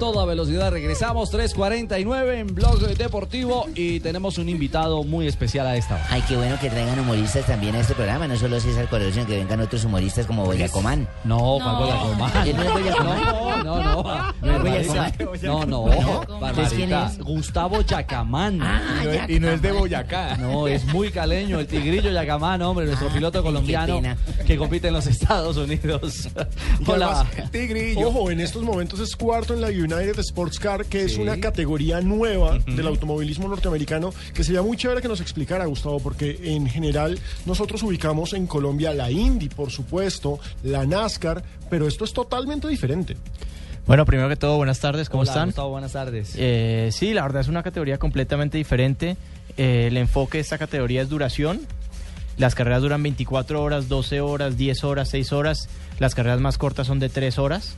Toda velocidad regresamos, 3.49 en Blog Deportivo y tenemos un invitado muy especial a esta hora. Ay, qué bueno que traigan humoristas también a este programa, no solo César Corazón, sino que vengan otros humoristas como Boyacomán. No, Juan Boyacomán. ¿Quién no es Boyacomán? No, no, no. No es Boyacomán. No, no. ¿Entonces quién es? Gustavo Yacamán. Ah, ya. Y no es de Boyacá. No, es muy caleño, el tigrillo Yacamán, hombre, nuestro piloto colombiano que compite en los Estados Unidos. Hola. además, Ojo, en estos momentos es cuarto en la United Sports Car, que es una categoría nueva del automovilismo norteamericano, que sería muy chévere que nos explicara, Gustavo, porque en general nosotros ubicamos en Colombia la Indy, por supuesto, la NASCAR, pero esto es totalmente diferente. Bueno, primero que todo, buenas tardes, ¿cómo Hola, están? Gustavo, buenas tardes. Eh, sí, la verdad es una categoría completamente diferente. Eh, el enfoque de esta categoría es duración. Las carreras duran 24 horas, 12 horas, 10 horas, 6 horas. Las carreras más cortas son de 3 horas.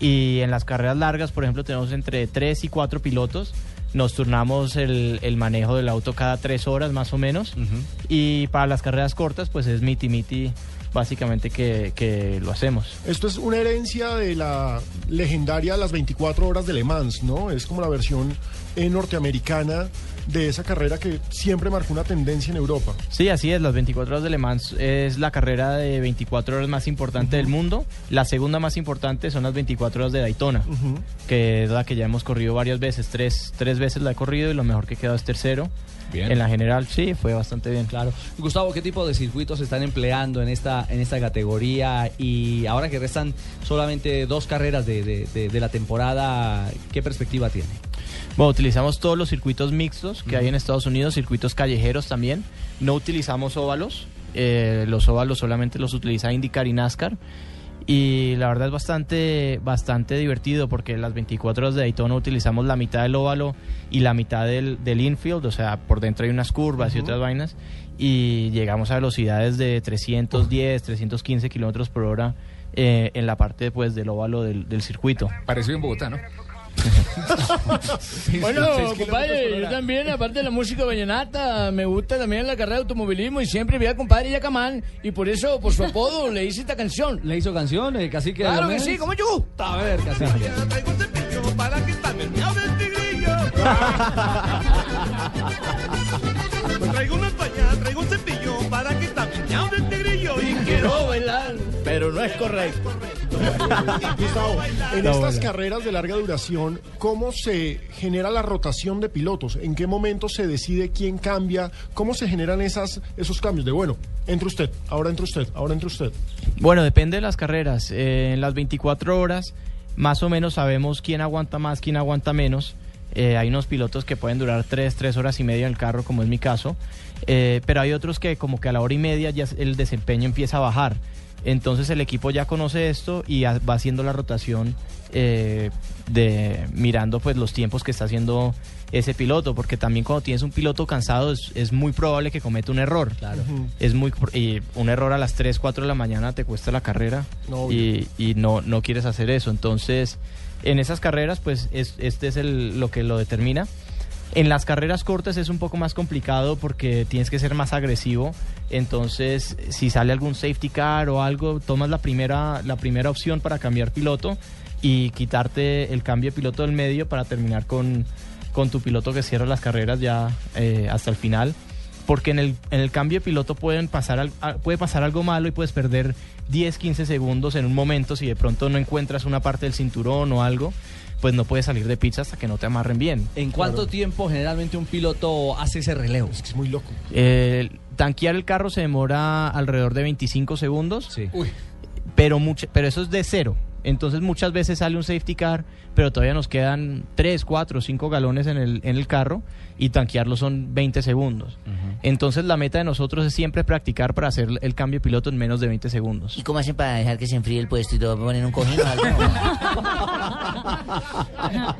Y en las carreras largas, por ejemplo, tenemos entre 3 y 4 pilotos. Nos turnamos el, el manejo del auto cada 3 horas más o menos. Y para las carreras cortas, pues es miti miti básicamente que, que lo hacemos. Esto es una herencia de la legendaria Las 24 Horas de Le Mans, ¿no? Es como la versión eh, norteamericana de esa carrera que siempre marcó una tendencia en Europa. Sí, así es. Las 24 horas de Le Mans es la carrera de 24 horas más importante del mundo. La segunda más importante son las 24 horas de Daytona, que es la que ya hemos corrido varias veces. Tres, tres veces la he corrido y lo mejor que quedó es tercero. Bien. En la general, sí, fue bastante bien. Claro. Gustavo, ¿qué tipo de circuitos se están empleando en esta, en esta categoría? Y ahora que restan solamente dos carreras de, de- de- de la temporada, ¿qué perspectiva tiene? Bueno, utilizamos todos los circuitos mixtos que hay en Estados Unidos, circuitos callejeros también. No utilizamos óvalos. eh, los óvalos solamente los utiliza IndyCar y NASCAR. Y la verdad es bastante, bastante divertido porque las 24 horas de Daytona utilizamos la mitad del óvalo y la mitad del, del infield, o sea, por dentro hay unas curvas y otras vainas. Y llegamos a velocidades de 310, 315 kilómetros por hora eh, en la parte pues, del óvalo del, del circuito. Pareció en Bogotá, ¿no? Bueno, compadre, yo también, aparte de la música vallenata, me gusta también la carrera de automovilismo y siempre vi al compadre Yacamán y por eso, por su apodo, le hice esta canción. ¿Le hizo canción, el cacique? de Claro que sí, como yo. A ver, cacique. Traigo una paña, traigo un cepillo para que miau del tigrillo y Quiero bailar, pero no es correcto. Gustavo, en estas carreras de larga duración, ¿cómo se genera la rotación de pilotos? ¿En qué momento se decide quién cambia? ¿Cómo se generan esas, esos cambios de, bueno, entre usted, ahora entre usted, ahora entre usted? Bueno, depende de las carreras. Eh, en las 24 horas, más o menos sabemos quién aguanta más, quién aguanta menos. Eh, hay unos pilotos que pueden durar 3, 3 horas y media en el carro, como es mi caso. Eh, pero hay otros que como que a la hora y media ya el desempeño empieza a bajar. Entonces el equipo ya conoce esto y va haciendo la rotación eh, de mirando pues los tiempos que está haciendo ese piloto, porque también cuando tienes un piloto cansado es, es muy probable que cometa un error. Claro. Es muy y un error a las 3, 4 de la mañana te cuesta la carrera No, y, y no, no quieres hacer eso. Entonces, en esas carreras, pues es- este es el, lo que lo determina. En las carreras cortas es un poco más complicado porque tienes que ser más agresivo. Entonces, si sale algún safety car o algo, tomas la primera, la primera opción para cambiar piloto y quitarte el cambio de piloto del medio para terminar con, con tu piloto que cierra las carreras ya eh, hasta el final. Porque en el, en el cambio de piloto pueden pasar, puede pasar algo malo y puedes perder 10, 15 segundos en un momento si de pronto no encuentras una parte del cinturón o algo, pues no puedes salir de pizza hasta que no te amarren bien. ¿En cuánto tiempo generalmente un piloto hace ese relevo? Es que es muy loco. Eh, tanquear el carro se demora alrededor de 25 segundos, Sí. Uy, pero, mucho, pero eso es de cero. Entonces muchas veces sale un safety car, pero todavía nos quedan 3, 4, 5 galones en el, en el carro y tanquearlo son 20 segundos. Entonces la meta de nosotros es siempre practicar para hacer el cambio de piloto en menos de 20 segundos. ¿Y cómo hacen para dejar que se enfríe el puesto y todo? ¿Ponen un cojín o algo?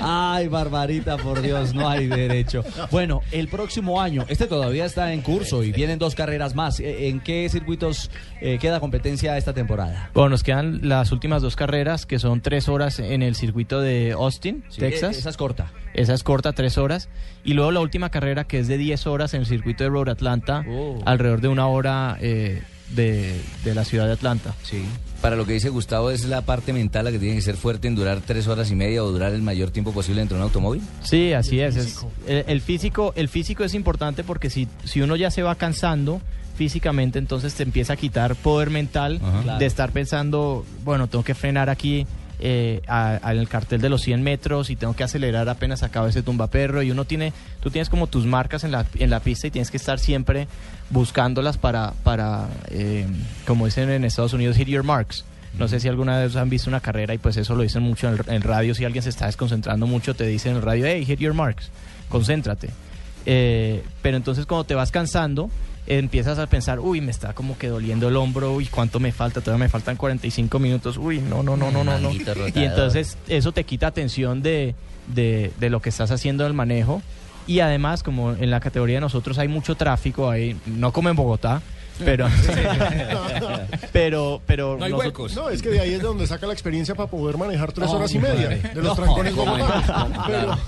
Ay, Barbarita, por Dios, no hay derecho. Bueno, el próximo año, este todavía está en curso y vienen dos carreras más. Eh, ¿En qué circuitos eh, queda competencia esta temporada? Bueno, nos quedan las últimas dos carreras, que son tres horas en el circuito de Austin, Sí, Texas. eh, Esa es corta. Esa es corta, tres horas. Y luego la última carrera, que es de 10 horas en el circuito de Road Atlanta, Oh. alrededor de una hora eh, de, de la ciudad de Atlanta. Sí. Para lo que dice Gustavo, es la parte mental la que tiene que ser fuerte en durar tres horas y media o durar el mayor tiempo posible dentro de un automóvil. Sí, así es. es- el, el físico, el físico es importante porque si, si uno ya se va cansando físicamente, entonces te empieza a quitar poder mental Ajá. Claro. de estar pensando, bueno, tengo que frenar aquí eh, a- a- en el cartel de los 100 metros y tengo que acelerar apenas acaba ese tumbaperro y uno tiene, tú tienes como tus marcas en la, en la pista y tienes que estar siempre buscándolas para, para eh, como dicen en Estados Unidos, hit your marks. No sé si alguna vez han visto una carrera y pues eso lo dicen mucho en el, en el radio. Si alguien se está desconcentrando mucho, te dicen en el radio, hey, hit your marks, concéntrate. Eh, pero entonces cuando te vas cansando, empiezas a pensar, uy, me está como que doliendo el hombro, uy, ¿cuánto me falta? Todavía me faltan 45 minutos, uy, no, no, no, no, no. no. Y entonces eso te quita atención de, de, de lo que estás haciendo del manejo. Y además, como en la categoría de nosotros hay mucho tráfico, hay, no como en Bogotá, pero, pero, pero No hay nosotros- huecos. No, es que de ahí es donde saca la experiencia para poder manejar tres No, horas y media madre. de los No, trancones como en- bogotanos. Pero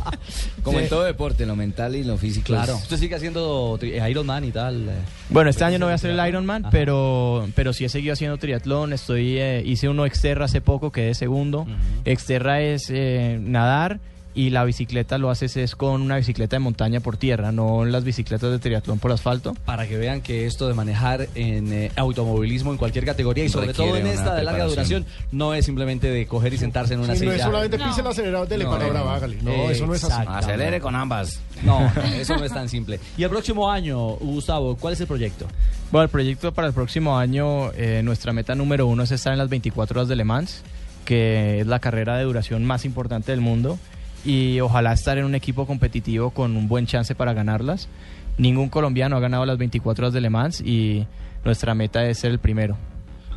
Como Sí. en todo deporte, lo mental y lo físico. Claro. es- Usted sigue haciendo tri- Iron Man y tal. eh. Bueno, este año no voy a hacer el Ironman, Ajá. pero, pero sí he seguido haciendo triatlón. Estoy, eh, hice uno exterra hace poco, quedé segundo. Exterra es eh, nadar y la bicicleta lo haces es con una bicicleta de montaña por tierra, no las bicicletas de triatlón por asfalto. Para que vean que esto de manejar en eh, automovilismo en cualquier categoría y sobre Requiere todo en esta de larga duración no es simplemente de coger y sentarse en una si no silla. es solamente pise el acelerador del No, no, no. hágale. No, eso no es así. Acelere con ambas. No, no, eso no es tan simple. Y el próximo año, Gustavo, ¿cuál es el proyecto? Bueno, el proyecto para el próximo año, eh, nuestra meta número uno es estar en las 24 horas de Le Mans, que es la carrera de duración más importante del mundo, y ojalá estar en un equipo competitivo con un buen chance para ganarlas. Ningún colombiano ha ganado las 24 horas de Le Mans y nuestra meta es ser el primero.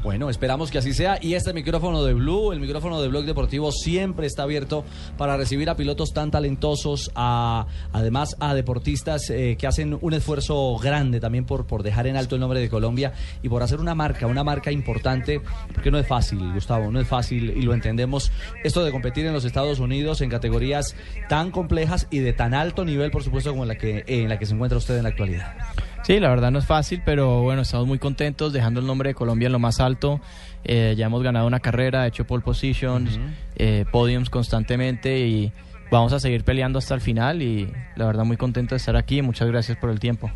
Bueno, esperamos que así sea. Y este micrófono de Blue, el micrófono de Blog Deportivo, siempre está abierto para recibir a pilotos tan talentosos, a, además a deportistas eh, que hacen un esfuerzo grande también por, por dejar en alto el nombre de Colombia y por hacer una marca, una marca importante, porque no es fácil, Gustavo, no es fácil y lo entendemos. Esto de competir en los Estados Unidos en categorías tan complejas y de tan alto nivel, por supuesto, como en la que, en la que se encuentra usted en la actualidad. Sí, la verdad no es fácil, pero bueno, estamos muy contentos dejando el nombre de Colombia en lo más alto. Eh, ya hemos ganado una carrera, hecho pole positions, eh, podiums constantemente y vamos a seguir peleando hasta el final y la verdad muy contento de estar aquí. Muchas gracias por el tiempo.